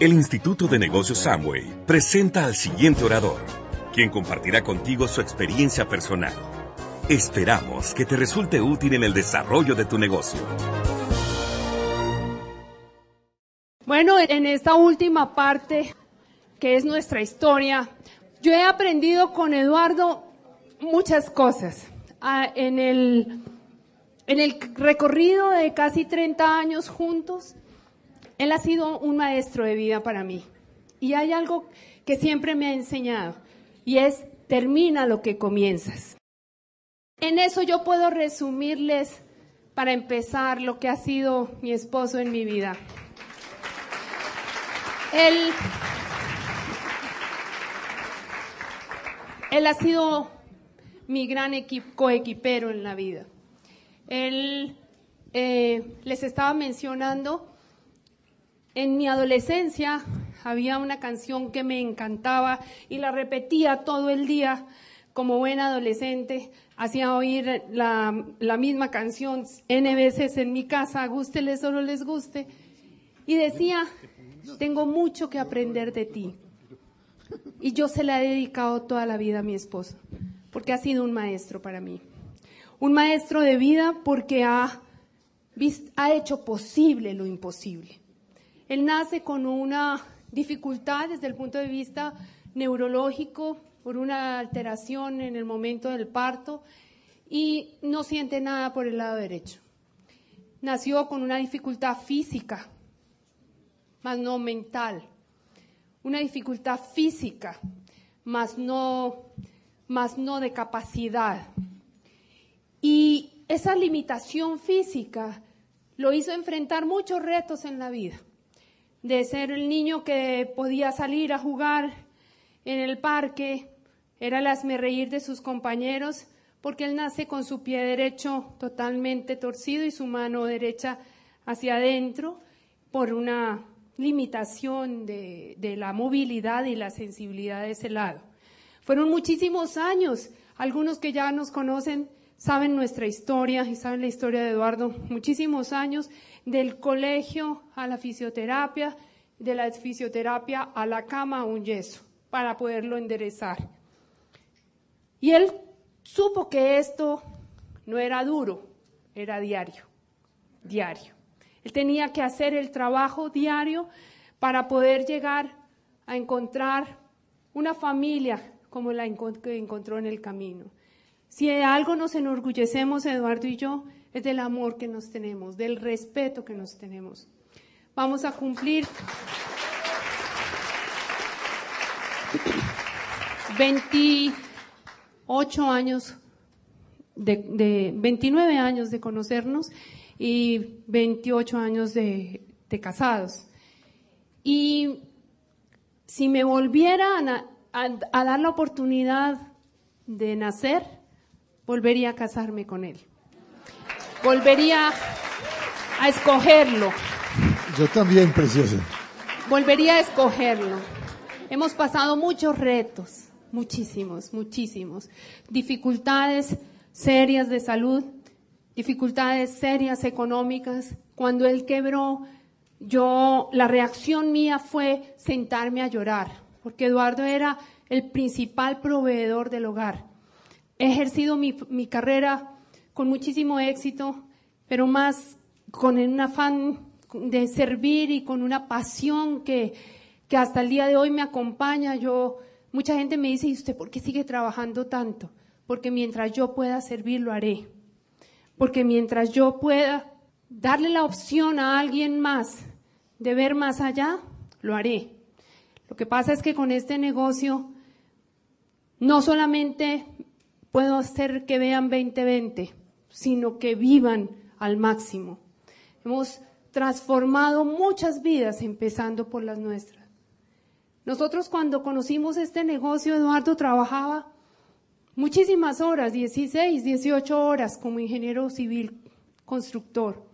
El Instituto de Negocios Samway presenta al siguiente orador, quien compartirá contigo su experiencia personal. Esperamos que te resulte útil en el desarrollo de tu negocio. Bueno, en esta última parte, que es nuestra historia, yo he aprendido con Eduardo muchas cosas. Ah, en el, en el recorrido de casi 30 años juntos, él ha sido un maestro de vida para mí. Y hay algo que siempre me ha enseñado, y es, termina lo que comienzas. En eso yo puedo resumirles, para empezar, lo que ha sido mi esposo en mi vida. Él, él ha sido mi gran coequipero en la vida. Él, eh, les estaba mencionando en mi adolescencia había una canción que me encantaba y la repetía todo el día como buena adolescente. Hacía oír la, misma canción N veces en mi casa, gústeles o no les guste. Y decía, tengo mucho que aprender de ti. Y yo se la he dedicado toda la vida a mi esposo, porque ha sido un maestro para mí. Un maestro de vida porque ha, ha hecho posible lo imposible. Él nace con una dificultad desde el punto de vista neurológico por una alteración en el momento del parto y no siente nada por el lado derecho. Nació con una dificultad física, más no mental. Una dificultad física, más no, más no de capacidad. Y esa limitación física lo hizo enfrentar muchos retos en la vida de ser el niño que podía salir a jugar en el parque, era el reír de sus compañeros, porque él nace con su pie derecho totalmente torcido y su mano derecha hacia adentro por una limitación de, de la movilidad y la sensibilidad de ese lado. Fueron muchísimos años, algunos que ya nos conocen saben nuestra historia y saben la historia de Eduardo, muchísimos años del colegio a la fisioterapia, de la fisioterapia a la cama a un yeso para poderlo enderezar. Y él supo que esto no era duro, era diario, diario. Él tenía que hacer el trabajo diario para poder llegar a encontrar una familia como la que encontró en el camino. Si de algo nos enorgullecemos, Eduardo y yo, es del amor que nos tenemos, del respeto que nos tenemos. Vamos a cumplir 28 años, de, 29 años de conocernos y 28 años de, casados. Y si me volviera a dar la oportunidad de nacer, volvería a casarme con él volvería a escogerlo. Yo también, preciosa. Volvería a escogerlo. Hemos pasado muchos retos, muchísimos, muchísimos. Dificultades serias de salud, dificultades serias económicas. Cuando él quebró, yo, la reacción mía fue sentarme a llorar, porque Eduardo era el principal proveedor del hogar. He ejercido mi, carrera con muchísimo éxito, pero más con un afán de servir y con una pasión que, que hasta el día de hoy me acompaña. Yo, mucha gente me dice, ¿y usted por qué sigue trabajando tanto? Porque mientras yo pueda servir, lo haré. Porque mientras yo pueda darle la opción a alguien más de ver más allá, lo haré. Lo que pasa es que con este negocio no solamente puedo hacer que vean 2020, sino que vivan al máximo. Hemos transformado muchas vidas, empezando por las nuestras. Nosotros cuando conocimos este negocio, Eduardo trabajaba muchísimas horas, 16, 18 horas como ingeniero civil constructor.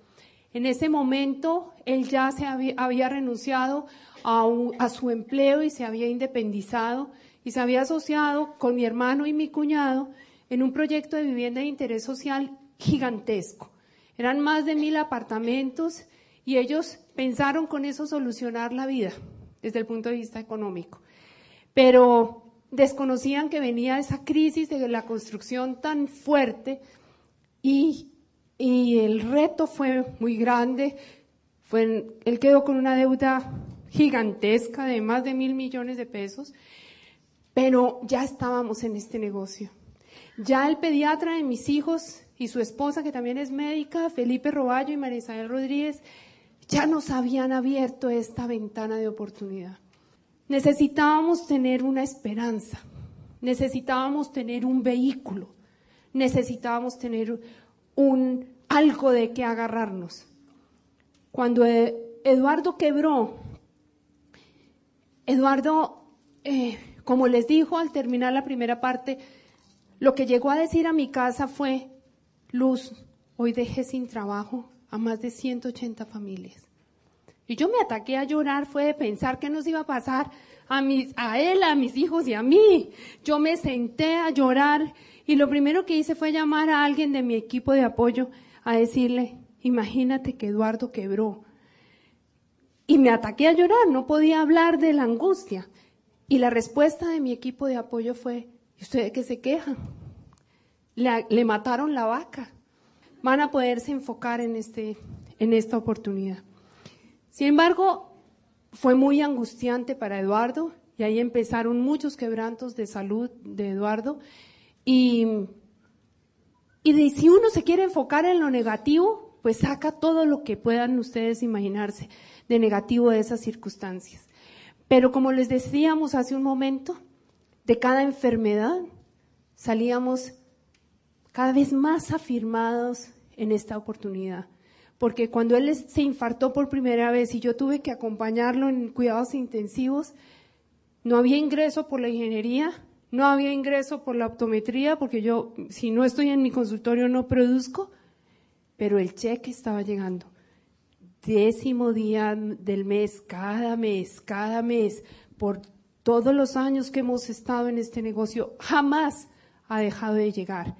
En ese momento él ya se había, renunciado a, a, su empleo y se había independizado y se había asociado con mi hermano y mi cuñado en un proyecto de vivienda de interés social gigantesco. Eran más de mil apartamentos y ellos pensaron con eso solucionar la vida desde el punto de vista económico. Pero desconocían que venía esa crisis de la construcción tan fuerte y, el reto fue muy grande. Fue, él quedó con una deuda gigantesca de más de mil millones de pesos, pero ya estábamos en este negocio. Ya el pediatra de mis hijos y su esposa, que también es médica, Felipe Roballo y María Isabel Rodríguez, ya nos habían abierto esta ventana de oportunidad. Necesitábamos tener una esperanza, necesitábamos tener un vehículo, necesitábamos tener un algo de que agarrarnos. Cuando Eduardo quebró, Eduardo, eh, como les dijo al terminar la primera parte, lo que llegó a decir a mi casa fue, Luz, hoy dejé sin trabajo a más de 180 familias. Y yo me ataqué a llorar, fue de pensar qué nos iba a pasar a, mis, a él, a mis hijos y a mí. Yo me senté a llorar y lo primero que hice fue llamar a alguien de mi equipo de apoyo a decirle, imagínate que Eduardo quebró. Y me ataqué a llorar, no podía hablar de la angustia. Y la respuesta de mi equipo de apoyo fue, ¿y ustedes qué se quejan? Le, mataron la vaca. Van a poderse enfocar en, este, en esta oportunidad. Sin embargo, fue muy angustiante para Eduardo y ahí empezaron muchos quebrantos de salud de Eduardo. Y, y de, si uno se quiere enfocar en lo negativo, pues saca todo lo que puedan ustedes imaginarse de negativo de esas circunstancias. Pero como les decíamos hace un momento, de cada enfermedad salíamos cada vez más afirmados en esta oportunidad. Porque cuando él se infartó por primera vez y yo tuve que acompañarlo en cuidados intensivos, no había ingreso por la ingeniería, no había ingreso por la optometría, porque yo, si no estoy en mi consultorio, no produzco, pero el cheque estaba llegando décimo día del mes, cada mes, cada mes, por todos los años que hemos estado en este negocio, jamás ha dejado de llegar.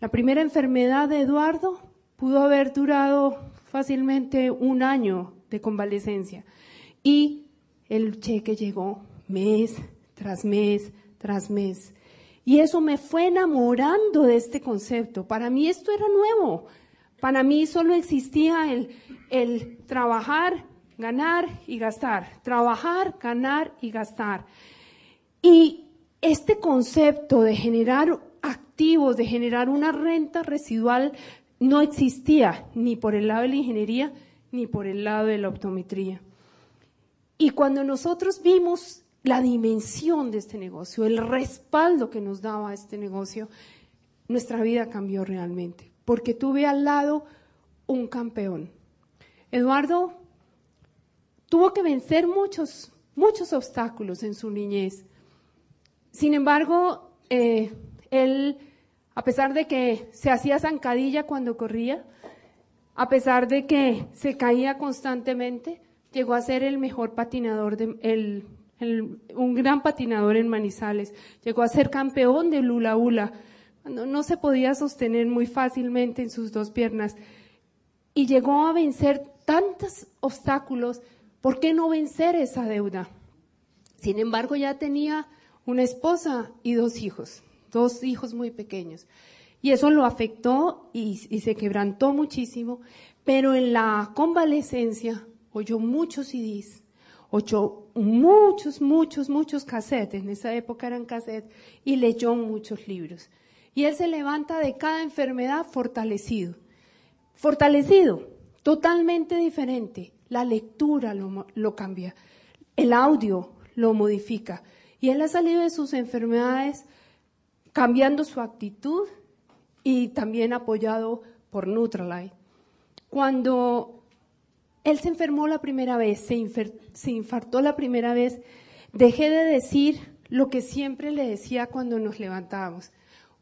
La primera enfermedad de Eduardo pudo haber durado fácilmente un año de convalecencia y el cheque llegó mes tras mes tras mes. Y eso me fue enamorando de este concepto. Para mí esto era nuevo. Para mí solo existía el, el trabajar, ganar y gastar. Trabajar, ganar y gastar. Y este concepto de generar activos, de generar una renta residual, no existía ni por el lado de la ingeniería ni por el lado de la optometría. Y cuando nosotros vimos la dimensión de este negocio, el respaldo que nos daba este negocio, nuestra vida cambió realmente porque tuve al lado un campeón. Eduardo tuvo que vencer muchos, muchos obstáculos en su niñez. Sin embargo, eh, él, a pesar de que se hacía zancadilla cuando corría, a pesar de que se caía constantemente, llegó a ser el mejor patinador, de, un gran patinador en Manizales. Llegó a ser campeón de Lula Ula cuando no se podía sostener muy fácilmente en sus dos piernas y llegó a vencer tantos obstáculos, ¿por qué no vencer esa deuda? Sin embargo, ya tenía una esposa y dos hijos, dos hijos muy pequeños. Y eso lo afectó y, se quebrantó muchísimo, pero en la convalecencia oyó muchos CDs, oyó muchos, muchos, muchos cassettes, en esa época eran cassettes, y leyó muchos libros. Y él se levanta de cada enfermedad fortalecido. Fortalecido, totalmente diferente. La lectura lo, cambia, el audio lo modifica. Y él ha salido de sus enfermedades cambiando su actitud y también apoyado por Nutralite. Cuando él se enfermó la primera vez, se, se, infartó la primera vez, dejé de decir lo que siempre le decía cuando nos levantábamos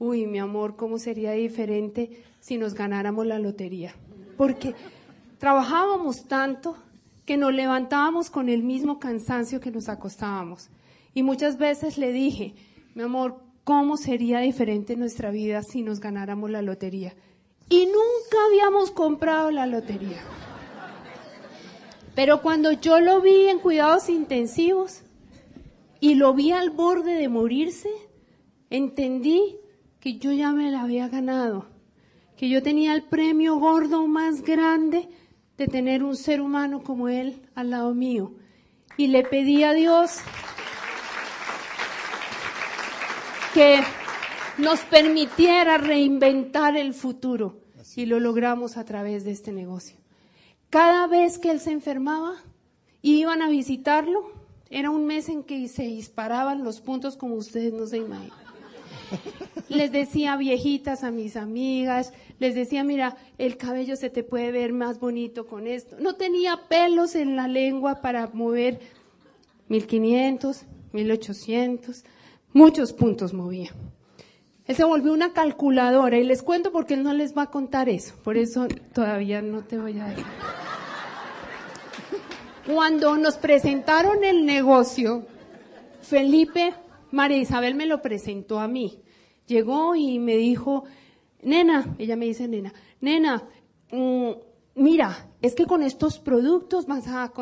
uy, mi amor, ¿cómo sería diferente si nos ganáramos la lotería? Porque trabajábamos tanto que nos levantábamos con el mismo cansancio que nos acostábamos. Y muchas veces le dije, mi amor, ¿cómo sería diferente nuestra vida si nos ganáramos la lotería? Y nunca habíamos comprado la lotería. Pero cuando yo lo vi en cuidados intensivos y lo vi al borde de morirse, entendí que yo ya me la había ganado, que yo tenía el premio gordo más grande de tener un ser humano como él al lado mío. Y le pedí a Dios que nos permitiera reinventar el futuro. Y lo logramos a través de este negocio. Cada vez que él se enfermaba, iban a visitarlo, era un mes en que se disparaban los puntos como ustedes no se imaginan. Les decía viejitas a mis amigas, les decía, mira, el cabello se te puede ver más bonito con esto. No tenía pelos en la lengua para mover 1500, 1800, muchos puntos movía. Él se volvió una calculadora y les cuento porque él no les va a contar eso, por eso todavía no te voy a decir. Cuando nos presentaron el negocio, Felipe, María Isabel me lo presentó a mí. Llegó y me dijo, nena, ella me dice nena, nena, mm, mira, es que con estos productos vas a,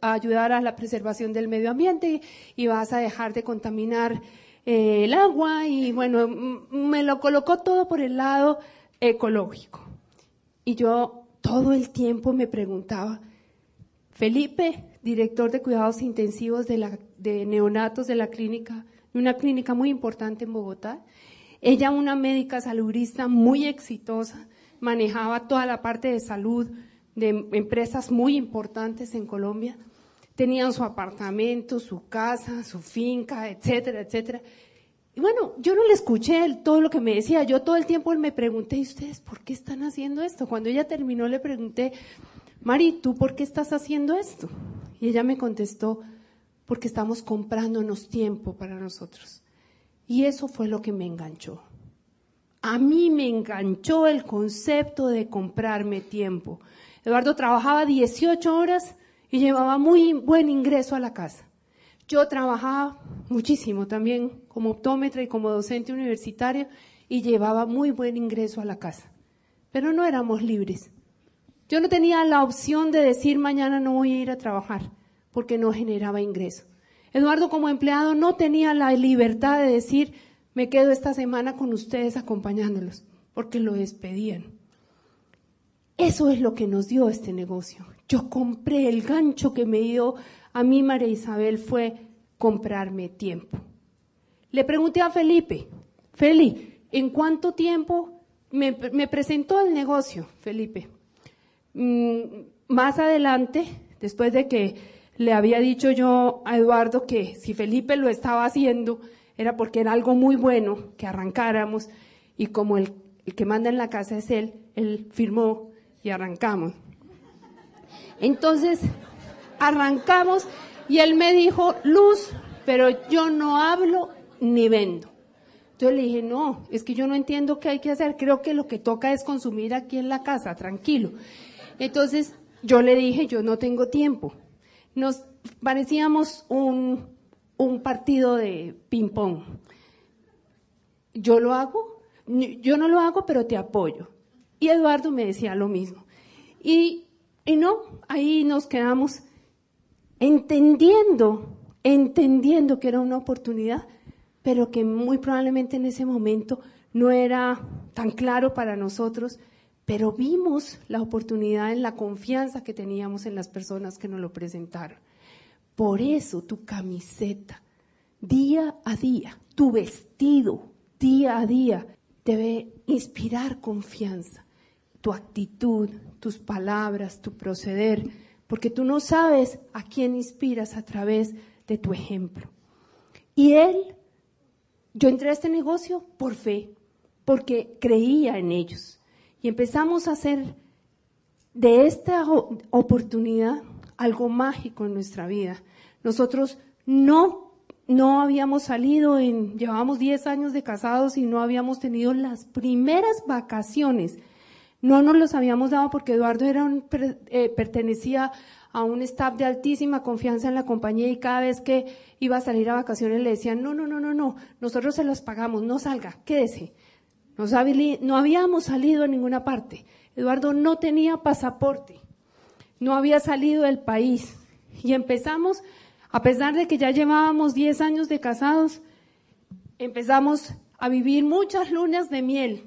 ayudar a la preservación del medio ambiente y vas a dejar de contaminar eh, el agua y bueno, me lo colocó todo por el lado ecológico. Y yo todo el tiempo me preguntaba, Felipe, director de cuidados intensivos de, la, de neonatos de la clínica, una clínica muy importante en Bogotá, ella una médica saludista muy exitosa, manejaba toda la parte de salud de empresas muy importantes en Colombia tenían su apartamento, su casa, su finca, etcétera, etcétera. Y bueno, yo no le escuché todo lo que me decía, yo todo el tiempo me pregunté, ¿y ustedes por qué están haciendo esto? Cuando ella terminó le pregunté, Mari, ¿tú por qué estás haciendo esto? Y ella me contestó, porque estamos comprándonos tiempo para nosotros. Y eso fue lo que me enganchó. A mí me enganchó el concepto de comprarme tiempo. Eduardo trabajaba 18 horas y llevaba muy buen ingreso a la casa. Yo trabajaba muchísimo también como optómetra y como docente universitario y llevaba muy buen ingreso a la casa. Pero no éramos libres. Yo no tenía la opción de decir mañana no voy a ir a trabajar porque no generaba ingreso. Eduardo como empleado no tenía la libertad de decir me quedo esta semana con ustedes acompañándolos porque lo despedían. Eso es lo que nos dio este negocio. Yo compré el gancho que me dio a mí María Isabel fue comprarme tiempo. Le pregunté a Felipe, Feli, ¿en cuánto tiempo me, presentó el negocio, Felipe? Mm, más adelante, después de que le había dicho yo a Eduardo que si Felipe lo estaba haciendo, era porque era algo muy bueno que arrancáramos y como el que manda en la casa es él, él firmó y arrancamos. Entonces, arrancamos y él me dijo, Luz, pero yo no hablo ni vendo. Yo le dije, no, es que yo no entiendo qué hay que hacer, creo que lo que toca es consumir aquí en la casa, tranquilo. Entonces, yo le dije, yo no tengo tiempo. Nos parecíamos un, un partido de ping-pong. Yo lo hago, yo no lo hago, pero te apoyo. Y Eduardo me decía lo mismo. Y y no, ahí nos quedamos entendiendo, entendiendo que era una oportunidad, pero que muy probablemente en ese momento no era tan claro para nosotros, pero vimos la oportunidad en la confianza que teníamos en las personas que nos lo presentaron. Por eso tu camiseta, día a día, tu vestido, día a día, debe inspirar confianza, tu actitud, tus palabras, tu proceder, porque tú no sabes a quién inspiras a través de tu ejemplo. Y él, yo entré a este negocio por fe, porque creía en ellos. Y empezamos a hacer de esta oportunidad algo mágico en nuestra vida. Nosotros no, no habíamos salido en, llevábamos 10 años de casados y no habíamos tenido las primeras vacaciones no nos los habíamos dado porque Eduardo era un, eh, pertenecía a un staff de altísima confianza en la compañía y cada vez que iba a salir a vacaciones le decían, no, no, no, no, no, nosotros se los pagamos, no salga, quédese. No habíamos salido a ninguna parte. Eduardo no tenía pasaporte. no había salido del país. Y empezamos, a pesar de que ya llevábamos 10 años de casados, empezamos a vivir muchas lunas de miel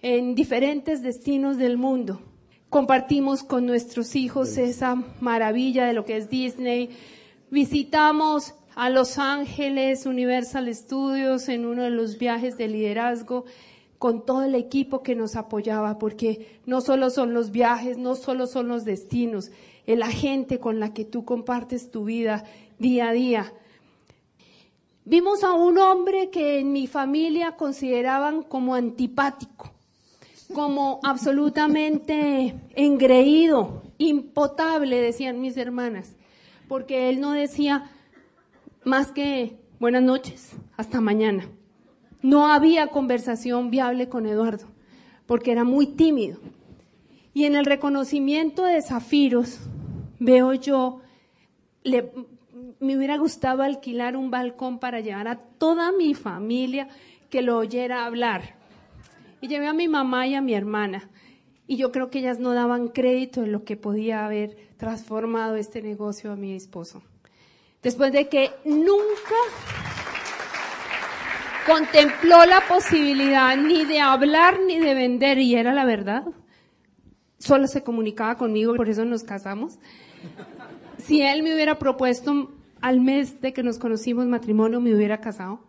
en diferentes destinos del mundo. Compartimos con nuestros hijos esa maravilla de lo que es Disney. Visitamos a Los Ángeles, Universal Studios, en uno de los viajes de liderazgo, con todo el equipo que nos apoyaba, porque no solo son los viajes, no solo son los destinos, es la gente con la que tú compartes tu vida día a día. Vimos a un hombre que en mi familia consideraban como antipático, como absolutamente engreído, impotable, decían mis hermanas, porque él no decía más que buenas noches, hasta mañana. No había conversación viable con Eduardo, porque era muy tímido. Y en el reconocimiento de Zafiros, veo yo, le, me hubiera gustado alquilar un balcón para llevar a toda mi familia que lo oyera hablar. Y llevé a mi mamá y a mi hermana. Y yo creo que ellas no daban crédito en lo que podía haber transformado este negocio a mi esposo. Después de que nunca contempló la posibilidad ni de hablar ni de vender, y era la verdad. Solo se comunicaba conmigo, por eso nos casamos. Si él me hubiera propuesto al mes de que nos conocimos matrimonio, me hubiera casado,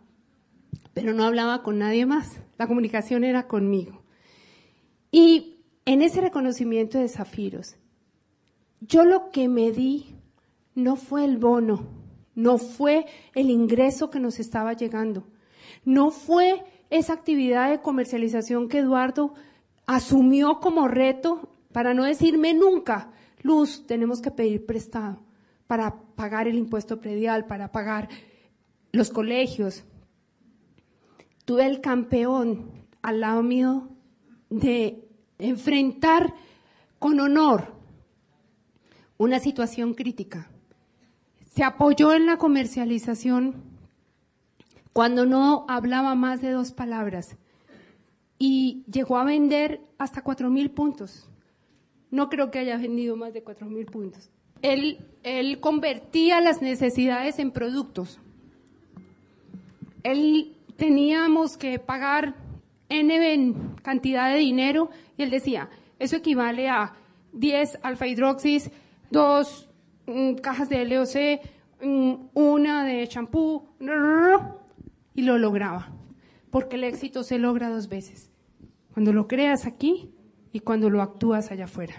pero no hablaba con nadie más. La comunicación era conmigo. Y en ese reconocimiento de Zafiros, yo lo que me di no fue el bono, no fue el ingreso que nos estaba llegando, no fue esa actividad de comercialización que Eduardo asumió como reto para no decirme nunca, Luz, tenemos que pedir prestado para pagar el impuesto predial, para pagar los colegios. Tuve el campeón al lado mío de enfrentar con honor una situación crítica. Se apoyó en la comercialización cuando no hablaba más de dos palabras y llegó a vender hasta cuatro mil puntos. No creo que haya vendido más de cuatro mil puntos él, él convertía las necesidades en productos. Él teníamos que pagar N cantidad de dinero y él decía, eso equivale a 10 alfa hidroxis, dos mm, cajas de LOC, mm, una de champú, y lo lograba. Porque el éxito se logra dos veces. Cuando lo creas aquí y cuando lo actúas allá afuera.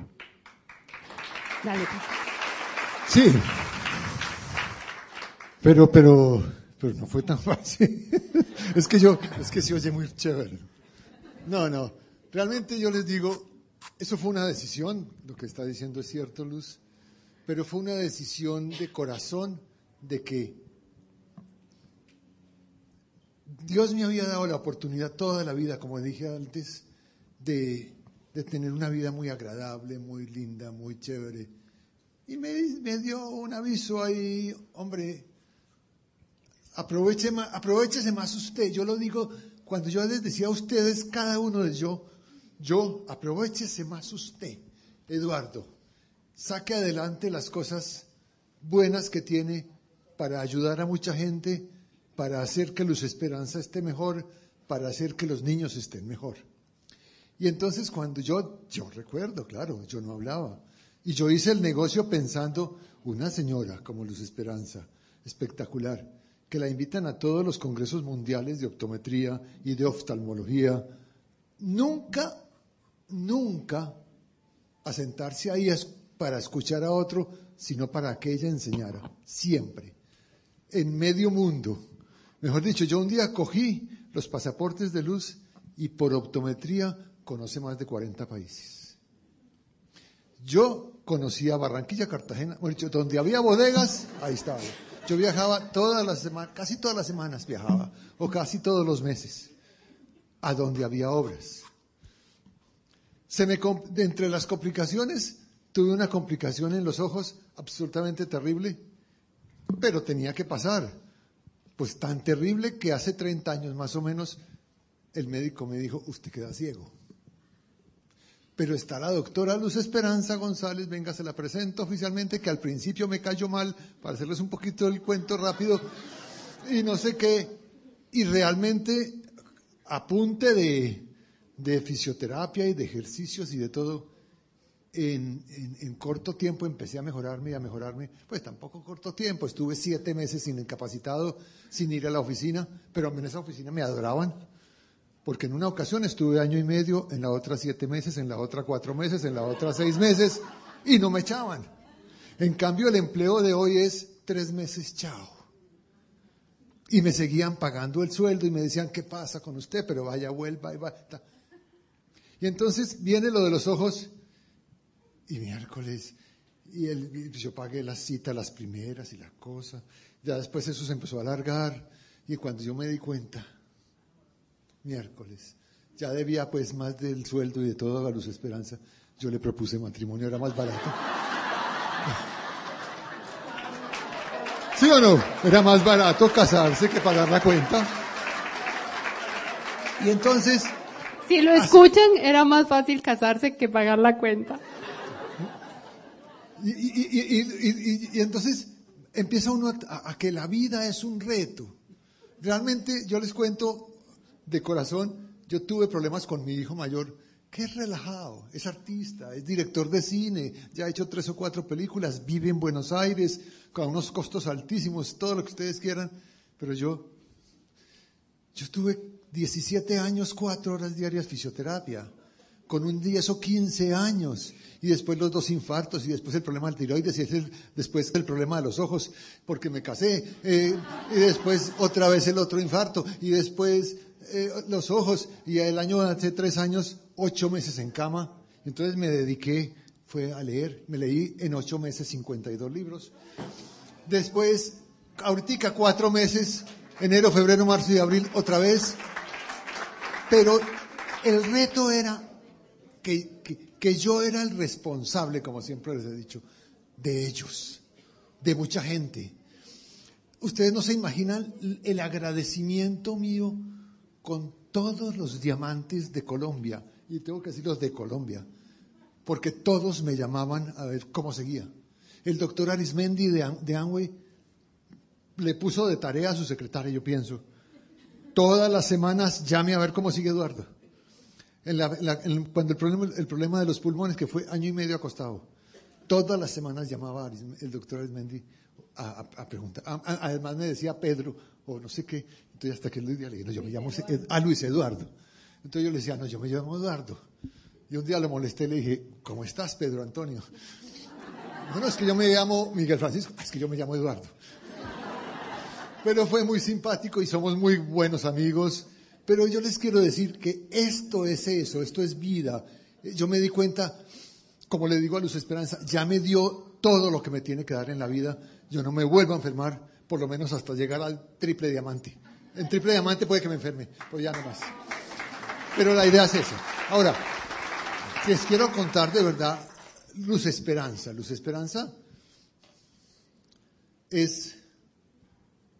Dale. Pues. Sí. Pero, pero, pero no fue tan fácil. es que yo, es que se oye muy chévere. No, no. Realmente yo les digo, eso fue una decisión, lo que está diciendo es cierto, Luz, pero fue una decisión de corazón de que Dios me había dado la oportunidad toda la vida, como dije antes, de, de tener una vida muy agradable, muy linda, muy chévere y me, dio un aviso ahí, hombre, aproveche aprovechese más usted. Yo lo digo, cuando yo les decía a ustedes, cada uno de yo, yo, aprovechese más usted, Eduardo. Saque adelante las cosas buenas que tiene para ayudar a mucha gente, para hacer que Luz Esperanza esté mejor, para hacer que los niños estén mejor. Y entonces cuando yo, yo recuerdo, claro, yo no hablaba, y yo hice el negocio pensando, una señora como Luz Esperanza, espectacular, que la invitan a todos los congresos mundiales de optometría y de oftalmología, nunca, nunca a sentarse ahí para escuchar a otro, sino para que ella enseñara, siempre, en medio mundo. Mejor dicho, yo un día cogí los pasaportes de luz y por optometría conoce más de 40 países. Yo conocía Barranquilla, Cartagena, donde había bodegas, ahí estaba. Yo viajaba todas las semanas, casi todas las semanas viajaba, o casi todos los meses, a donde había obras. Entre las complicaciones, tuve una complicación en los ojos absolutamente terrible, pero tenía que pasar. Pues tan terrible que hace 30 años más o menos el médico me dijo, usted queda ciego pero está la doctora Luz Esperanza González, venga, se la presento oficialmente, que al principio me cayó mal, para hacerles un poquito el cuento rápido, y no sé qué, y realmente apunte de, de fisioterapia y de ejercicios y de todo, en, en, corto tiempo empecé a mejorarme y a mejorarme, pues tampoco corto tiempo, estuve siete meses sin incapacitado, sin ir a la oficina, pero en esa oficina me adoraban porque en una ocasión estuve año y medio, en la otra siete meses, en la otra cuatro meses, en la otra seis meses, y no me echaban. En cambio, el empleo de hoy es tres meses, chao. Y me seguían pagando el sueldo y me decían, ¿qué pasa con usted? Pero vaya, vuelva y va. Y entonces viene lo de los ojos y miércoles, y el, yo pagué la cita, las primeras y la cosa. Ya después eso se empezó a alargar y cuando yo me di cuenta, miércoles. Ya debía pues más del sueldo y de todo a Luz Esperanza. Yo le propuse matrimonio, era más barato. ¿Sí o no? Era más barato casarse que pagar la cuenta. Y entonces... Si lo escuchan, era más fácil casarse que pagar la cuenta. Y, entonces empieza uno a que la vida es un reto. Realmente yo les cuento, de corazón, yo tuve problemas con mi hijo mayor, que es relajado, es artista, es director de cine, ya ha hecho tres o cuatro películas, vive en Buenos Aires, con unos costos altísimos, todo lo que ustedes quieran, pero yo, yo estuve 17 años, cuatro horas diarias fisioterapia, con un 10 o 15 años, y después los dos infartos, y después el problema del tiroides, y después el problema de los ojos, porque me casé, eh, y después otra vez el otro infarto, y después eh, los ojos y el año hace tres años, ocho meses en cama. Entonces me dediqué, fue a leer, me leí en ocho meses 52 libros. Después, ahorita cuatro meses, enero, febrero, marzo y abril, otra vez. Pero el reto era que, que yo era el responsable, como siempre les he dicho, de ellos, de mucha gente. Ustedes no se imaginan el agradecimiento mío con todos los diamantes de Colombia, y tengo que decir los de Colombia, porque todos me llamaban a ver cómo seguía. El doctor Arismendi de, de le puso de tarea a su secretaria, yo pienso, todas las semanas llame a ver cómo sigue Eduardo. Cuando el problema, el problema de los pulmones, que fue año y medio acostado, todas las semanas llamaba el doctor Arismendi a, preguntar. además me decía Pedro, o no sé qué, entonces hasta que le dije, no, yo me llamo a Luis Eduardo. Entonces yo le decía, no, yo me llamo Eduardo. Y un día lo molesté y le dije, ¿cómo estás, Pedro Antonio? No, no, es que yo me llamo Miguel Francisco, ah, es que yo me llamo Eduardo. Pero fue muy simpático y somos muy buenos amigos. Pero yo les quiero decir que esto es eso, esto es vida. Yo me di cuenta, como le digo a Luz Esperanza, ya me dio todo lo que me tiene que dar en la vida. Yo no me vuelvo a enfermar, por lo menos hasta llegar al triple diamante. En triple diamante puede que me enferme, pues ya no más. Pero la idea es esa. Ahora, les quiero contar de verdad Luz Esperanza. Luz Esperanza es,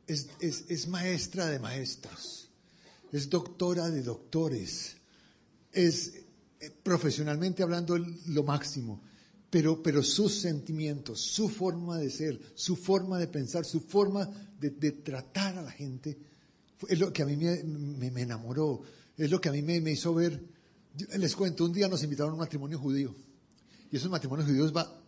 es, es, maestra de maestros, es doctora de doctores, es eh, profesionalmente hablando lo máximo, pero, pero sus sentimientos, su forma de ser, su forma de pensar, su forma de, tratar a la gente es lo que a mí me, enamoró, es lo que a mí me, hizo ver. Les cuento, un día nos invitaron a un matrimonio judío, y esos matrimonios judíos va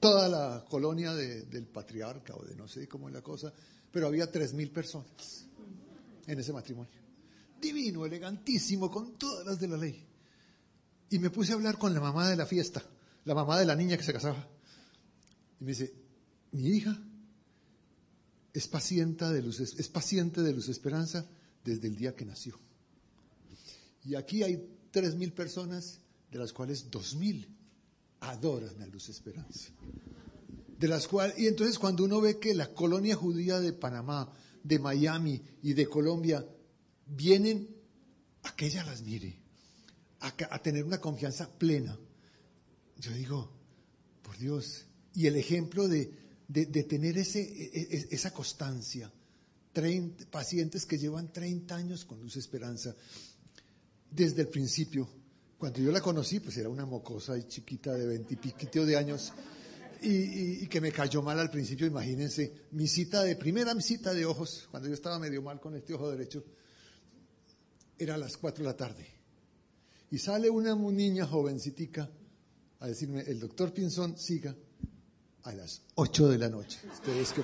toda la colonia del patriarca o de no sé cómo es la cosa, pero había tres mil personas en ese matrimonio. Divino, elegantísimo, con todas las de la ley. Y me puse a hablar con la mamá de la fiesta, la mamá de la niña que se casaba. Y me dice, mi hija es paciente de luz, es paciente de luz esperanza desde el día que nació. Y aquí hay tres mil personas, de las cuales dos mil adoran a Luz Esperanza. De las cuales, y entonces cuando uno ve que la colonia judía de Panamá, de Miami y de Colombia vienen a que ella las mire, a tener una confianza plena, yo digo, por Dios, y el ejemplo de, de, tener ese, e, e, esa constancia. pacientes que llevan 30 años con Luz Esperanza. Desde el principio, cuando yo la conocí, pues era una mocosa y chiquita de veintipiquito de años y, que me cayó mal al principio, imagínense, mi cita de, primera cita de ojos, cuando yo estaba medio mal con este ojo derecho, era a las cuatro de la tarde. Y sale una niña jovencitica a decirme, el doctor Pinzón siga a las 8 de la noche.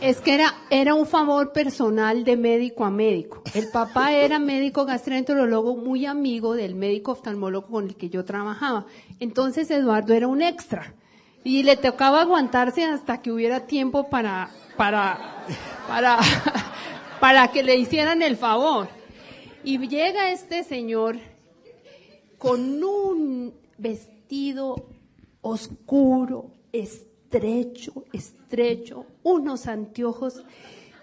es que era, era un favor personal de médico a médico. El papá era médico gastroenterólogo, muy amigo del médico oftalmólogo con el que yo trabajaba. Entonces Eduardo era un extra. Y le tocaba aguantarse hasta que hubiera tiempo para, para, para, para que le hicieran el favor. Y llega este señor con un vestido oscuro, estrecho, estrecho, unos anteojos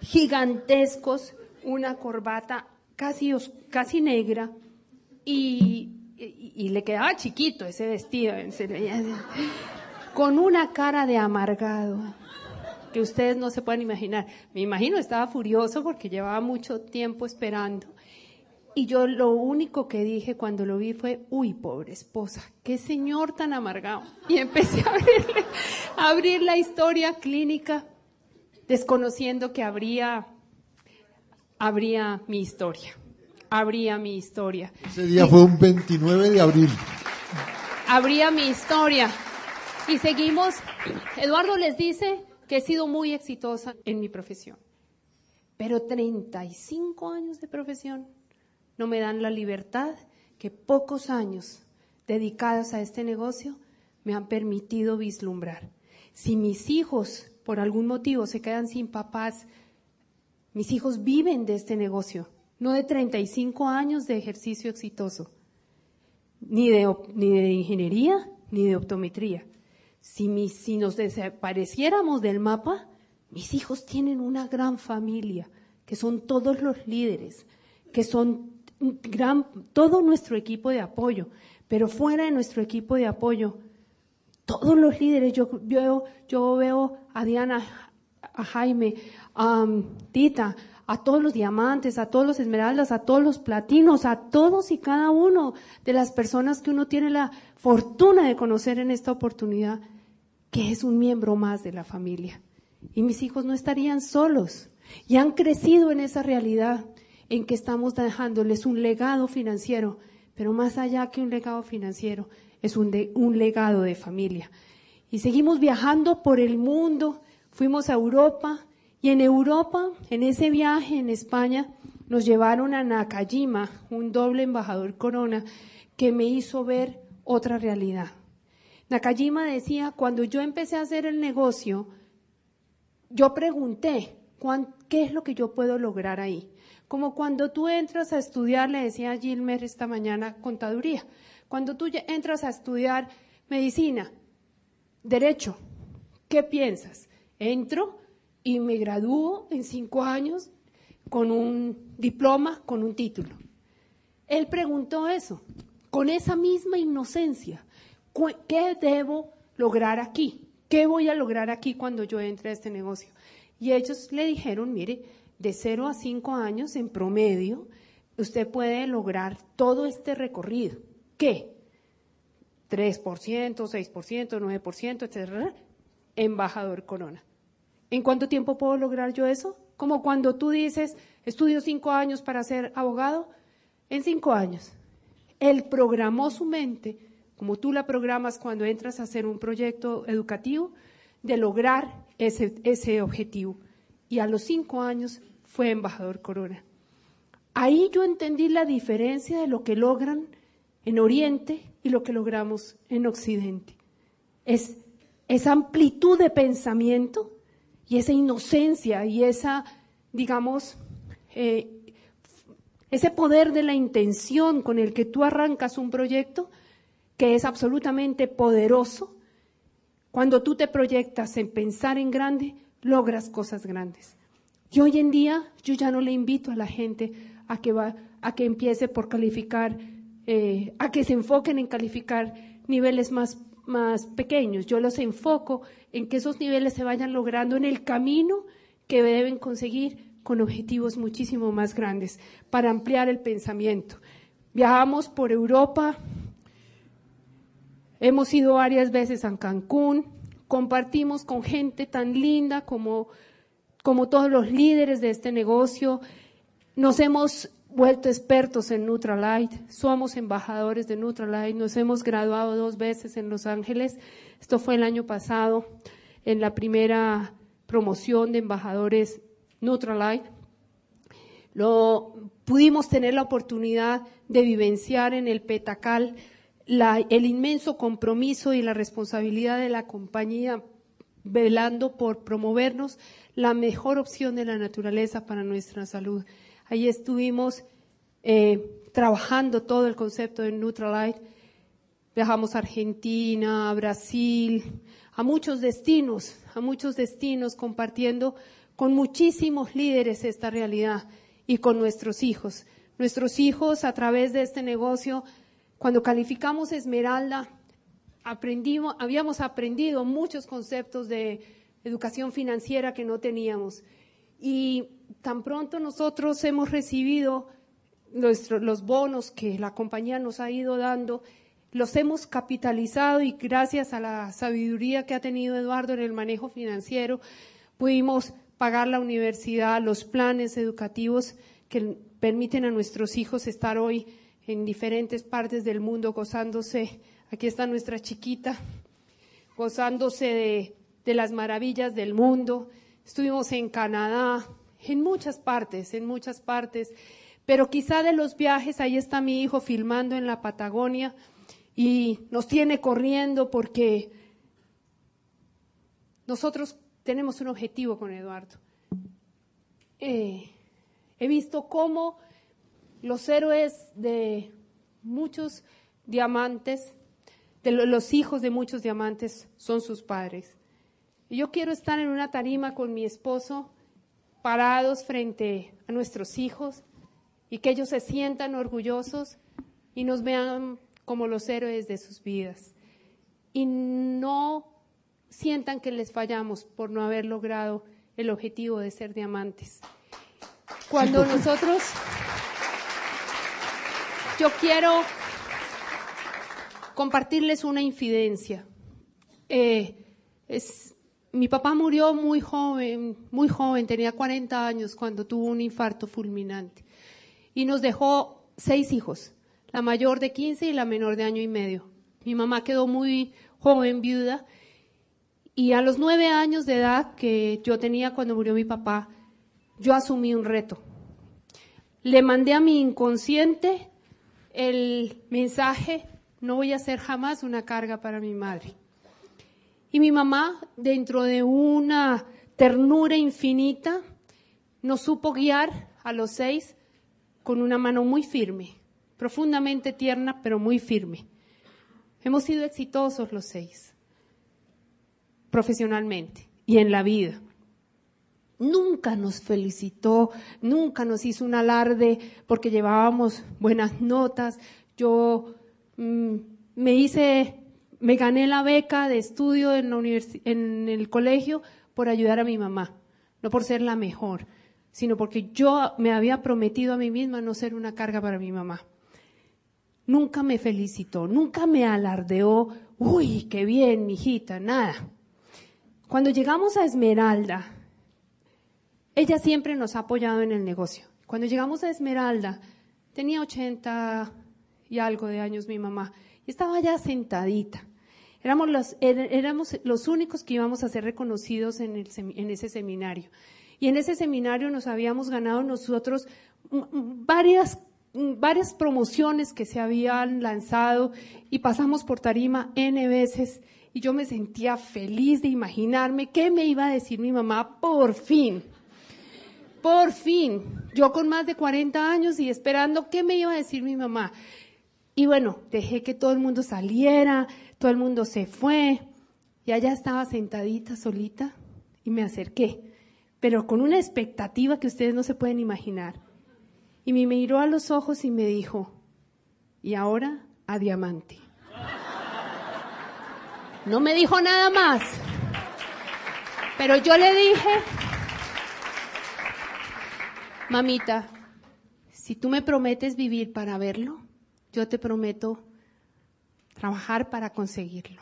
gigantescos, una corbata casi, casi negra y, y, le quedaba chiquito ese vestido, con una cara de amargado que ustedes no se pueden imaginar. Me imagino estaba furioso porque llevaba mucho tiempo esperando y yo lo único que dije cuando lo vi fue, uy, pobre esposa, qué señor tan amargado. Y empecé a, abrir la historia clínica, desconociendo que habría, habría mi historia. Habría mi historia. Ese día fue un 29 de abril. Habría mi historia. Y seguimos. Eduardo les dice que he sido muy exitosa en mi profesión. Pero 35 años de profesión no me dan la libertad que pocos años dedicados a este negocio me han permitido vislumbrar. Si mis hijos por algún motivo se quedan sin papás, mis hijos viven de este negocio, no de 35 años de ejercicio exitoso, ni de, ni de ingeniería, ni de optometría. Si, si nos desapareciéramos del mapa, mis hijos tienen una gran familia, que son todos los líderes, que son gran, todo nuestro equipo de apoyo, pero fuera de nuestro equipo de apoyo, todos los líderes, yo yo veo a Diana, a Jaime, a Tita, a todos los diamantes, a todos los esmeraldas, a todos los platinos, a todos y cada uno de las personas que uno tiene la fortuna de conocer en esta oportunidad, que es un miembro más de la familia. Y mis hijos no estarían solos y han crecido en esa realidad en que estamos dejándoles un legado financiero, pero más allá que un legado financiero, es un, un legado de familia. Y seguimos viajando por el mundo, fuimos a Europa y en Europa, en ese viaje en España, nos llevaron a Nakajima, un doble embajador corona, que me hizo ver otra realidad. Nakajima decía, cuando yo empecé a hacer el negocio, yo pregunté, ¿qué es lo que yo puedo lograr ahí? Como cuando tú entras a estudiar, le decía Gilmer esta mañana, contaduría. Cuando tú entras a estudiar medicina, derecho, ¿qué piensas? Entro y me gradúo en cinco años con un diploma, con un título. Él preguntó eso, con esa misma inocencia. ¿Qué debo lograr aquí? ¿Qué voy a lograr aquí cuando yo entre a este negocio? Y ellos le dijeron, mire, de 0 a 5 años en promedio, usted puede lograr todo este recorrido. ¿Qué? 3%, 6%, 9%, etcétera. Embajador Corona. ¿En cuánto tiempo puedo lograr yo eso? Como cuando tú dices, estudio cinco años para ser abogado, en cinco años. Él programó su mente, como tú la programas cuando entras a hacer un proyecto educativo, de lograr ese, ese objetivo y a los cinco años fue embajador Corona. Ahí yo entendí la diferencia de lo que logran en Oriente y lo que logramos en Occidente. Es esa amplitud de pensamiento y esa inocencia y esa, digamos, eh, ese poder de la intención con el que tú arrancas un proyecto que es absolutamente poderoso. Cuando tú te proyectas en pensar en grande, logras cosas grandes. Y hoy en día yo ya no le invito a la gente a que, va, a que empiece por calificar, eh, a que se enfoquen en calificar niveles más, más pequeños. Yo los enfoco en que esos niveles se vayan logrando en el camino que deben conseguir con objetivos muchísimo más grandes para ampliar el pensamiento. Viajamos por Europa hemos ido varias veces a Cancún, compartimos con gente tan linda como, como todos los líderes de este negocio, nos hemos vuelto expertos en Nutralite, somos embajadores de Nutralite, nos hemos graduado dos veces en Los Ángeles, esto fue el año pasado, en la primera promoción de embajadores Nutralite. Lo, pudimos tener la oportunidad de vivenciar en el Petacal el inmenso compromiso y la responsabilidad de la compañía velando por promovernos la mejor opción de la naturaleza para nuestra salud. Ahí estuvimos eh, trabajando todo el concepto de Neutralite. Viajamos a Argentina, a Brasil, a muchos destinos, a muchos destinos compartiendo con muchísimos líderes esta realidad y con nuestros hijos. Nuestros hijos a través de este negocio, cuando calificamos Esmeralda, aprendimos, habíamos aprendido muchos conceptos de educación financiera que no teníamos. Y tan pronto nosotros hemos recibido los bonos que la compañía nos ha ido dando, los hemos capitalizado y gracias a la sabiduría que ha tenido Eduardo en el manejo financiero, pudimos pagar la universidad, los planes educativos que permiten a nuestros hijos estar hoy en diferentes partes del mundo gozándose. Aquí está nuestra chiquita, gozándose de, de las maravillas del mundo. Estuvimos en Canadá, en muchas partes, en muchas partes. Pero quizá de los viajes, ahí está mi hijo filmando en la Patagonia y nos tiene corriendo porque nosotros tenemos un objetivo con Eduardo. Eh, he visto cómo los héroes de muchos diamantes, de los hijos de muchos diamantes, son sus padres. Y yo quiero estar en una tarima con mi esposo, parados frente a nuestros hijos, y que ellos se sientan orgullosos y nos vean como los héroes de sus vidas. Y no sientan que les fallamos por no haber logrado el objetivo de ser diamantes. Cuando nosotros, yo quiero compartirles una infidencia. Eh, es, mi papá murió muy joven, muy joven, tenía 40 años cuando tuvo un infarto fulminante. Y nos dejó seis hijos, la mayor de 15 y la menor de año y medio. Mi mamá quedó muy joven, viuda, y a los nueve años de edad que yo tenía cuando murió mi papá, yo asumí un reto. Le mandé a mi inconsciente el mensaje, no voy a ser jamás una carga para mi madre. Y mi mamá, dentro de una ternura infinita, nos supo guiar a los seis con una mano muy firme, profundamente tierna, pero muy firme. Hemos sido exitosos los seis profesionalmente y en la vida. Nunca nos felicitó, nunca nos hizo un alarde porque llevábamos buenas notas. Yo mm, me hice, me gané la beca de estudio en, la en el colegio por ayudar a mi mamá, no por ser la mejor, sino porque yo me había prometido a mí misma no ser una carga para mi mamá. Nunca me felicitó, nunca me alardeó, uy, qué bien, mijita, nada. Cuando llegamos a Esmeralda, ella siempre nos ha apoyado en el negocio. Cuando llegamos a Esmeralda, tenía 80 y algo de años mi mamá, y estaba ya sentadita. Éramos los, er, éramos los únicos que íbamos a ser reconocidos en, el, en ese seminario. Y en ese seminario nos habíamos ganado nosotros varias, varias promociones que se habían lanzado y pasamos por tarima N veces y yo me sentía feliz de imaginarme qué me iba a decir mi mamá por fin. Por fin, yo con más de 40 años y esperando qué me iba a decir mi mamá. Y bueno, dejé que todo el mundo saliera, todo el mundo se fue, y allá estaba sentadita solita y me acerqué, pero con una expectativa que ustedes no se pueden imaginar. Y me miró a los ojos y me dijo, y ahora a diamante. No me dijo nada más. Pero yo le dije, mamita, si tú me prometes vivir para verlo, yo te prometo trabajar para conseguirlo.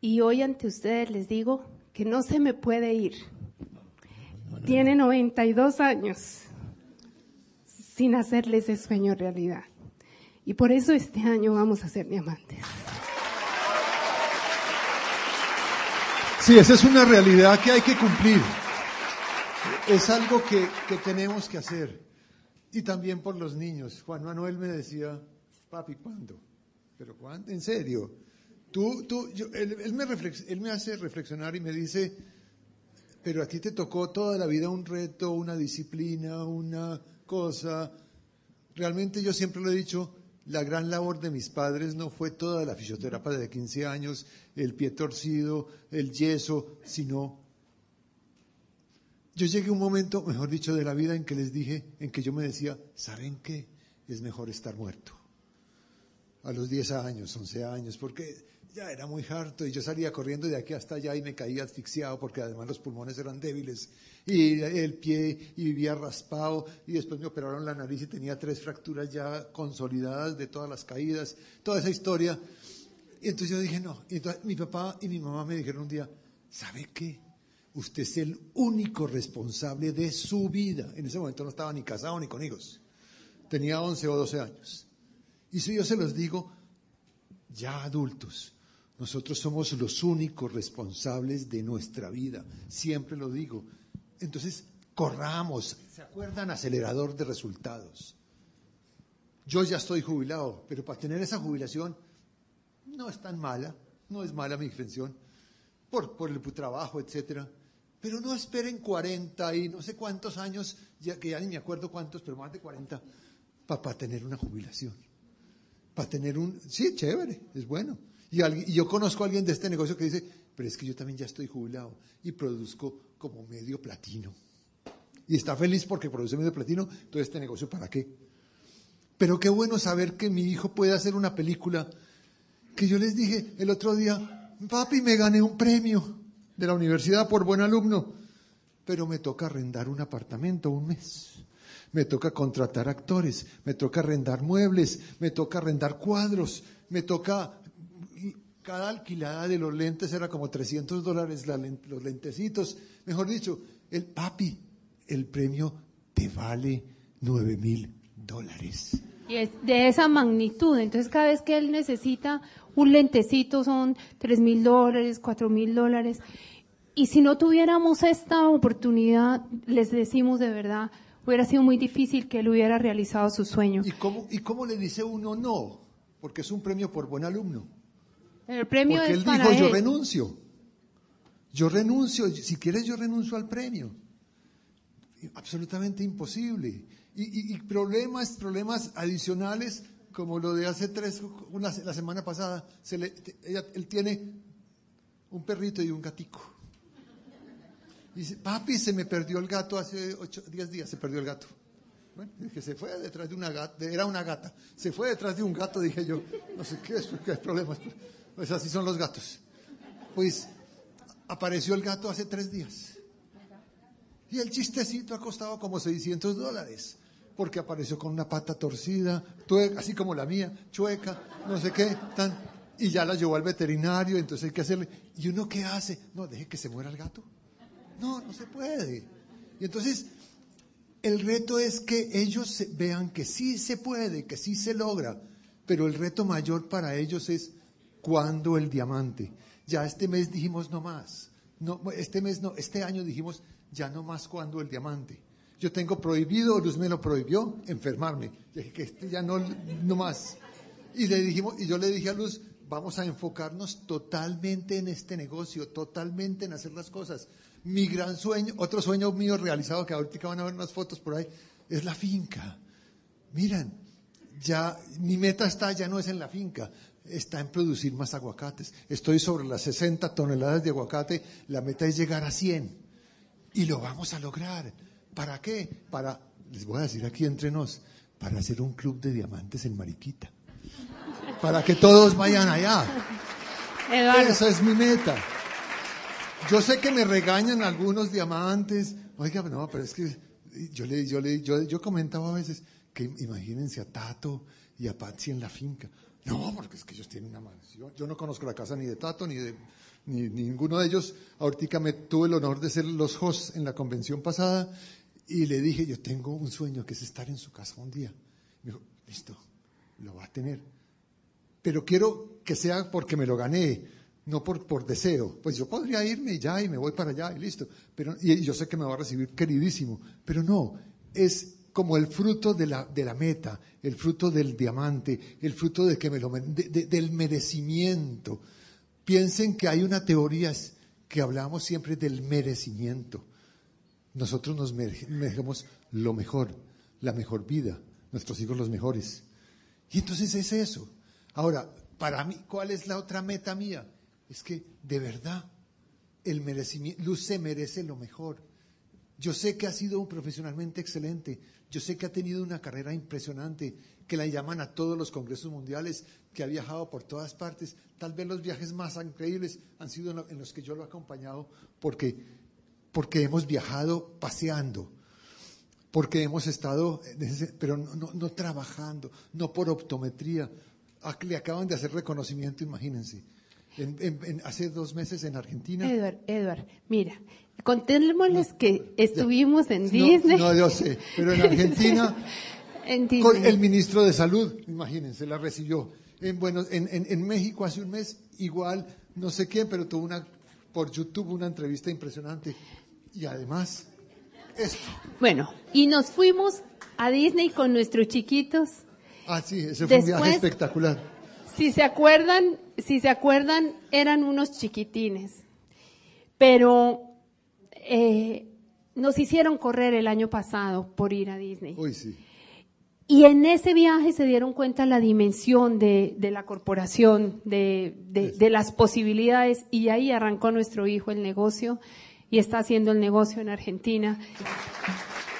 Y hoy ante ustedes les digo que no se me puede ir. Tiene 92 años sin hacerle ese sueño realidad. Y por eso este año vamos a ser diamantes. Sí, esa es una realidad que hay que cumplir. Es algo que, que tenemos que hacer. Y también por los niños. Juan Manuel me decía, papi, ¿cuándo? ¿Pero cuándo? ¿En serio? Tú, tú, él, me él me hace reflexionar y me dice, pero a ti te tocó toda la vida un reto, una disciplina, una cosa. Realmente yo siempre lo he dicho, la gran labor de mis padres no fue toda la fisioterapia de 15 años, el pie torcido, el yeso, sino yo llegué a un momento, mejor dicho, de la vida en que les dije, en que yo me decía, ¿saben qué? Es mejor estar muerto. A los 10 años, 11 años, porque ya era muy harto y yo salía corriendo de aquí hasta allá y me caía asfixiado porque además los pulmones eran débiles y el pie y vivía raspado y después me operaron la nariz y tenía tres fracturas ya consolidadas de todas las caídas, toda esa historia. Y entonces yo dije, no, y entonces mi papá y mi mamá me dijeron un día, ¿sabe qué? Usted es el único responsable de su vida. En ese momento no estaba ni casado ni con hijos. Tenía 11 o 12 años. Y si yo se los digo, ya adultos, nosotros somos los únicos responsables de nuestra vida. Siempre lo digo. Entonces, corramos. ¿Se acuerdan? Acelerador de resultados. Yo ya estoy jubilado, pero para tener esa jubilación no es tan mala, no es mala mi pensión, por, por el trabajo, etcétera. Pero no esperen 40 y no sé cuántos años, ya que ya ni me acuerdo cuántos, pero más de 40, para tener una jubilación. Para tener un... Sí, chévere, es bueno. Y, yo conozco a alguien de este negocio que dice, pero es que yo también ya estoy jubilado y produzco como medio platino. Y está feliz porque produce medio platino, entonces este negocio para qué. Pero qué bueno saber que mi hijo puede hacer una película que yo les dije el otro día, papi, me gané un premio de la universidad por buen alumno, pero me toca arrendar un apartamento un mes. Me toca contratar actores, me toca arrendar muebles, me toca arrendar cuadros, me toca cada alquilada de los lentes era como 300 dólares los lentecitos. Mejor dicho, el papi, el premio te vale 9 mil dólares. Y es de esa magnitud. Entonces, cada vez que él necesita un lentecito son 3 mil dólares, 4 mil dólares. Y si no tuviéramos esta oportunidad, les decimos de verdad, hubiera sido muy difícil que él hubiera realizado su sueño. ¿Y cómo, y cómo le dice uno no? Porque es un premio por buen alumno. El premio Porque él dijo, yo renuncio. Yo renuncio, si quieres yo renuncio al premio. Absolutamente imposible. Y, problemas, problemas adicionales, como lo de hace tres, una, la semana pasada, se le, él tiene un perrito y un gatico. dice, papi, se me perdió el gato hace ocho, diez días, se perdió el gato. Bueno, dije, se fue detrás de una gata, era una gata, se fue detrás de un gato, dije yo, no sé qué es, qué problemas. Pues así son los gatos. Pues apareció el gato hace tres días. Y el chistecito ha costado como 600 dólares. Porque apareció con una pata torcida, así como la mía, chueca, no sé qué, tan, y ya la llevó al veterinario, entonces hay que hacerle. ¿Y uno qué hace? No, deje que se muera el gato. No, no se puede. Y entonces, el reto es que ellos vean que sí se puede, que sí se logra, pero el reto mayor para ellos es ¿Cuándo el diamante? Ya este mes dijimos no más. No, este mes no, este año dijimos ya no más cuando el diamante. Yo tengo prohibido, Luz me lo prohibió, enfermarme. Dije que este ya no, no más. Y le dijimos, y yo le dije a Luz, vamos a enfocarnos totalmente en este negocio, totalmente en hacer las cosas. Mi gran sueño, otro sueño mío realizado, que ahorita van a ver unas fotos por ahí, es la finca. Miren, ya mi meta está, ya no es en la finca, está en producir más aguacates. Estoy sobre las 60 toneladas de aguacate, la meta es llegar a 100 y lo vamos a lograr. ¿Para qué? Para, les voy a decir aquí entre nos, para hacer un club de diamantes en Mariquita. Para que todos vayan allá. Esa es mi meta. Yo sé que me regañan algunos diamantes. Oiga, no, pero es que yo le, yo le, yo, yo comentaba a veces que imagínense a Tato y a Patsy en la finca. No, porque es que ellos tienen una mansión. Yo no conozco la casa ni de Tato ni de ni, ninguno de ellos. Ahorita me tuve el honor de ser los hosts en la convención pasada y le dije, yo tengo un sueño que es estar en su casa un día. Me dijo, listo, lo va a tener. Pero quiero que sea porque me lo gané, no por, por deseo. Pues yo podría irme ya y me voy para allá y listo. Pero, y yo sé que me va a recibir queridísimo. Pero no, es como el fruto de la, de la meta, el fruto del diamante, el fruto de que me lo, del merecimiento. Piensen que hay una teoría que hablamos siempre del merecimiento. Nosotros nos merecemos lo mejor, la mejor vida, nuestros hijos los mejores. Y entonces es eso. Ahora, para mí, ¿cuál es la otra meta mía? Es que de verdad el merecimiento, Luz se merece lo mejor. Yo sé que ha sido un profesionalmente excelente, yo sé que ha tenido una carrera impresionante, que la llaman a todos los congresos mundiales, que ha viajado por todas partes. Tal vez los viajes más increíbles han sido en los que yo lo he acompañado porque, porque hemos viajado paseando, porque hemos estado, pero no, trabajando, no por optometría. Le acaban de hacer reconocimiento, imagínense. hace dos meses en Argentina. Edward, Edward, mira, Contémosles que estuvimos en Disney. No, yo sé, pero en Argentina, con el ministro de Salud, imagínense, la recibió. En, bueno, en, en, México hace un mes, igual, no sé quién, pero tuvo una, por YouTube una entrevista impresionante. Y además, esto. Bueno, y nos fuimos a Disney con nuestros chiquitos. Ah, sí, ese fue un viaje espectacular. Si se acuerdan, si se acuerdan, eran unos chiquitines. Pero eh, nos hicieron correr el año pasado por ir a Disney. Y en ese viaje se dieron cuenta la dimensión de, la corporación, de, las posibilidades, y ahí arrancó nuestro hijo el negocio y está haciendo el negocio en Argentina.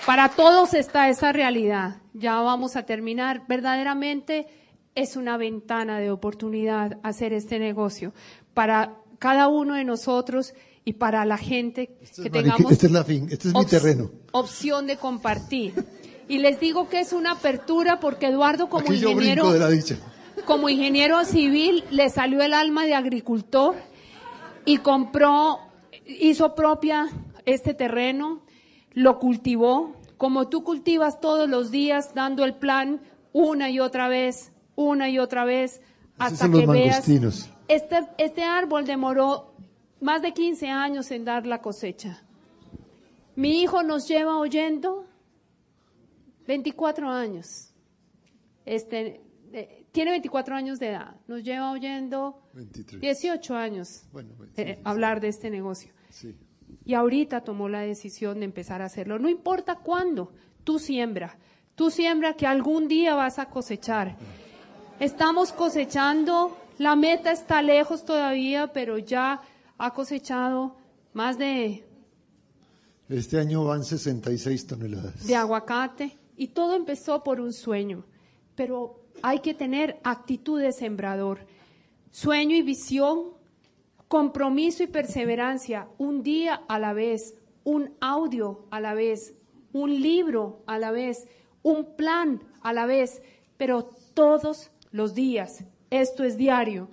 Para todos está esa realidad. Ya vamos a terminar. Verdaderamente es una ventana de oportunidad hacer este negocio para cada uno de nosotros y para la gente que tengamos este es la fin, este es mi terreno. opción de compartir. Y les digo que es una apertura porque Eduardo como ingeniero como ingeniero civil le salió el alma de agricultor y compró hizo propia este terreno, lo cultivó como tú cultivas todos los días dando el plan una y otra vez, una y otra vez hasta que veas este, este árbol demoró más de 15 años en dar la cosecha. Mi hijo nos lleva oyendo 24 años. Este, eh, tiene 24 años de edad. Nos lleva oyendo 18 años eh, hablar de este negocio. Y ahorita tomó la decisión de empezar a hacerlo. No importa cuándo, tú siembra. Tú siembra que algún día vas a cosechar. Estamos cosechando, la meta está lejos todavía, pero ya ha cosechado más de... Este año van 66 toneladas. De aguacate. Y todo empezó por un sueño. Pero hay que tener actitud de sembrador. Sueño y visión, compromiso y perseverancia, un día a la vez, un audio a la vez, un libro a la vez, un plan a la vez, pero todos los días. Esto es diario.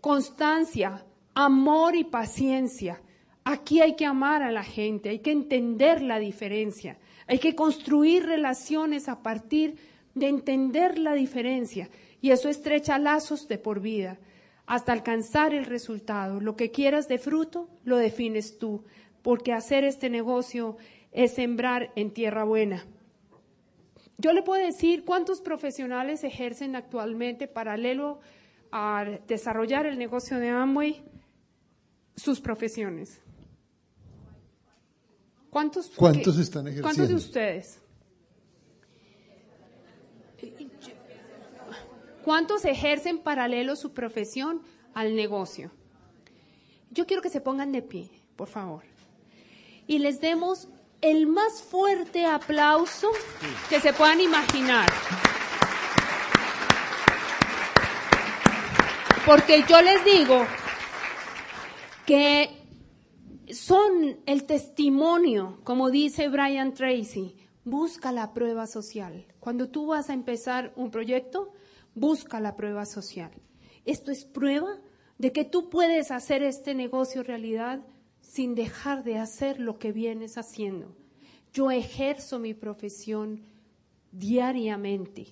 Constancia, amor y paciencia. Aquí hay que amar a la gente, hay que entender la diferencia, hay que construir relaciones a partir de entender la diferencia y eso estrecha lazos de por vida hasta alcanzar el resultado. Lo que quieras de fruto lo defines tú, porque hacer este negocio es sembrar en tierra buena. Yo le puedo decir cuántos profesionales ejercen actualmente paralelo a desarrollar el negocio de Amway sus profesiones. ¿Cuántos, ¿Cuántos están ejerciendo? ¿Cuántos de ustedes? ¿Cuántos ejercen paralelo su profesión al negocio? Yo quiero que se pongan de pie, por favor. Y les demos el más fuerte aplauso que se puedan imaginar. Porque yo les digo que son el testimonio, como dice Brian Tracy, busca la prueba social. Cuando tú vas a empezar un proyecto, busca la prueba social. Esto es prueba de que tú puedes hacer este negocio realidad sin dejar de hacer lo que vienes haciendo. Yo ejerzo mi profesión diariamente,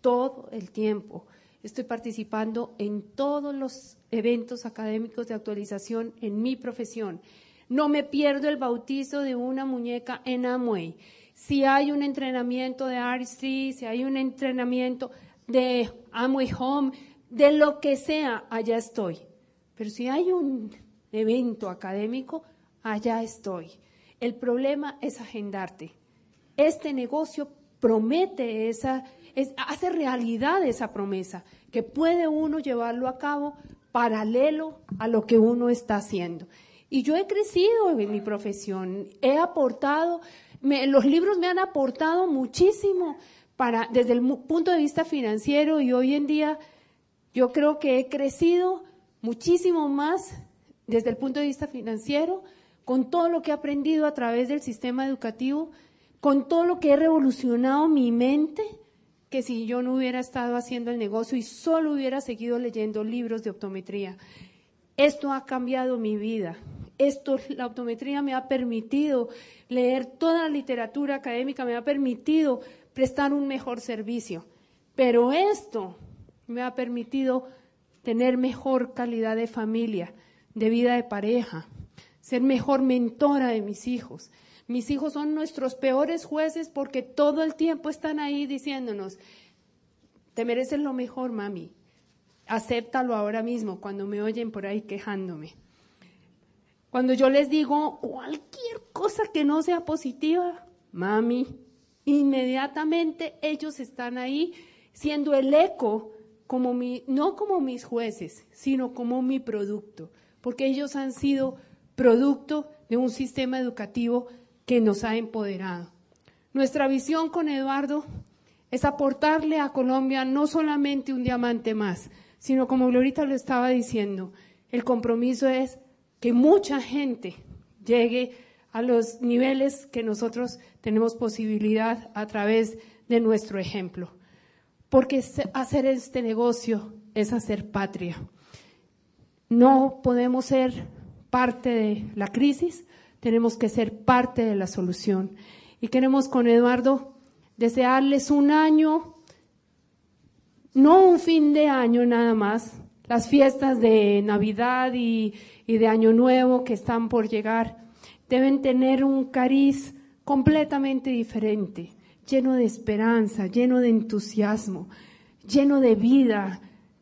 todo el tiempo. Estoy participando en todos los eventos académicos de actualización en mi profesión. No me pierdo el bautizo de una muñeca en Amway. Si hay un entrenamiento de Artistry, si hay un entrenamiento de Amway Home, de lo que sea, allá estoy. Pero si hay un evento académico, allá estoy. El problema es agendarte. Este negocio promete esa, hace realidad esa promesa, que puede uno llevarlo a cabo paralelo a lo que uno está haciendo. Y yo he crecido en mi profesión, he aportado, los libros me han aportado muchísimo para, desde el punto de vista financiero y hoy en día yo creo que he crecido muchísimo más desde el punto de vista financiero, con todo lo que he aprendido a través del sistema educativo, con todo lo que he revolucionado mi mente, que si yo no hubiera estado haciendo el negocio y solo hubiera seguido leyendo libros de optometría. Esto ha cambiado mi vida. Esto, la optometría me ha permitido leer toda la literatura académica, me ha permitido prestar un mejor servicio. Pero esto me ha permitido tener mejor calidad de familia, de vida de pareja, ser mejor mentora de mis hijos. Mis hijos son nuestros peores jueces porque todo el tiempo están ahí diciéndonos, te mereces lo mejor, mami. Acéptalo ahora mismo cuando me oyen por ahí quejándome. Cuando yo les digo cualquier cosa que no sea positiva, mami, inmediatamente ellos están ahí siendo el eco como mi, no como mis jueces, sino como mi producto, porque ellos han sido producto de un sistema educativo que nos ha empoderado. Nuestra visión con Eduardo es aportarle a Colombia no solamente un diamante más, sino como Glorita lo estaba diciendo, el compromiso es que mucha gente llegue a los niveles que nosotros tenemos posibilidad a través de nuestro ejemplo porque hacer este negocio es hacer patria. No podemos ser parte de la crisis, tenemos que ser parte de la solución. Y queremos con Eduardo desearles un año, no un fin de año nada más, las fiestas de Navidad y, y de Año Nuevo que están por llegar deben tener un cariz completamente diferente lleno de esperanza, lleno de entusiasmo, lleno de vida,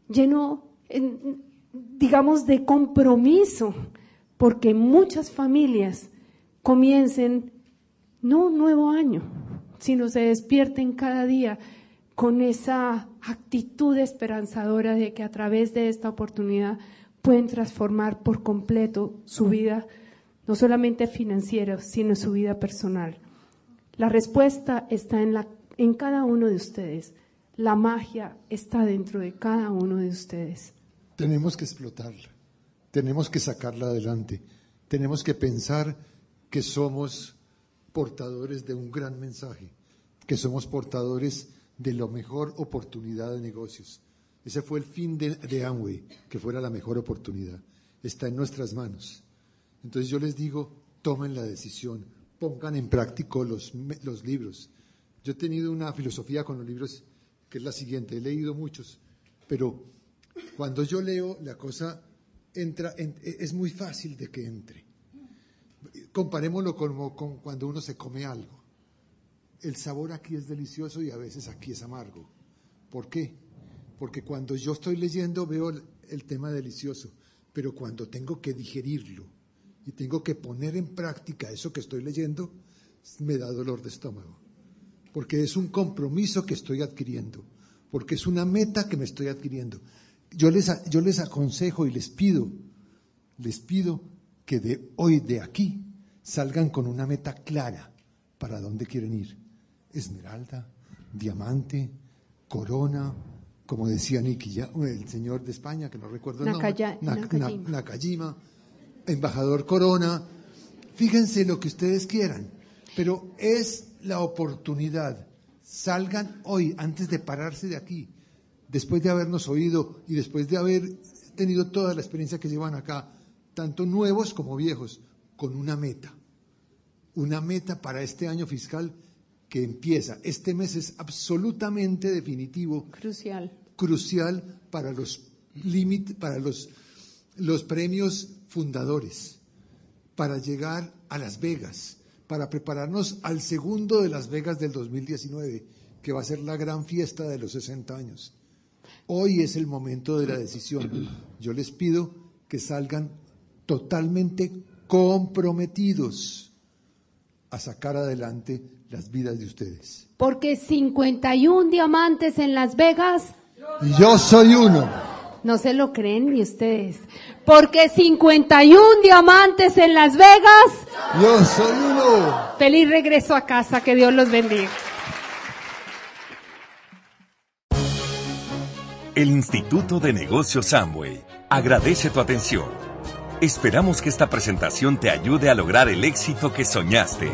lleno, digamos, de compromiso, porque muchas familias comiencen no un nuevo año, sino se despierten cada día con esa actitud esperanzadora de que a través de esta oportunidad pueden transformar por completo su vida, no solamente financiera, sino su vida personal. La respuesta está en, la, en cada uno de ustedes. La magia está dentro de cada uno de ustedes. Tenemos que explotarla, tenemos que sacarla adelante, tenemos que pensar que somos portadores de un gran mensaje, que somos portadores de la mejor oportunidad de negocios. Ese fue el fin de, de Amway, que fuera la mejor oportunidad. Está en nuestras manos. Entonces yo les digo, tomen la decisión, pongan en práctico los, los libros. Yo he tenido una filosofía con los libros que es la siguiente, he leído muchos, pero cuando yo leo la cosa entra, es muy fácil de que entre. Comparémoslo como con cuando uno se come algo. El sabor aquí es delicioso y a veces aquí es amargo. ¿Por qué? Porque cuando yo estoy leyendo veo el tema delicioso, pero cuando tengo que digerirlo, y tengo que poner en práctica eso que estoy leyendo, me da dolor de estómago. Porque es un compromiso que estoy adquiriendo, porque es una meta que me estoy adquiriendo. Yo les, yo les aconsejo y les pido, les pido que de hoy, de aquí, salgan con una meta clara para dónde quieren ir. Esmeralda, diamante, corona, como decía Nicky, el señor de España, que no recuerdo el nombre, Nakajima embajador Corona, fíjense lo que ustedes quieran, pero es la oportunidad. Salgan hoy, antes de pararse de aquí, después de habernos oído y después de haber tenido toda la experiencia que llevan acá, tanto nuevos como viejos, con una meta. Una meta para este año fiscal que empieza. Este mes es absolutamente definitivo. Crucial. Crucial para los límites, para los, los premios fundadores, para llegar a Las Vegas, para prepararnos al segundo de Las Vegas del 2019, que va a ser la gran fiesta de los 60 años. Hoy es el momento de la decisión. Yo les pido que salgan totalmente comprometidos a sacar adelante las vidas de ustedes. Porque 51 diamantes en Las Vegas. Yo soy uno. No se lo creen ni ustedes. Porque 51 diamantes en Las Vegas. Yo soy uno. Feliz regreso a casa. Que Dios los bendiga. El Instituto de Negocios Samway agradece tu atención. Esperamos que esta presentación te ayude a lograr el éxito que soñaste.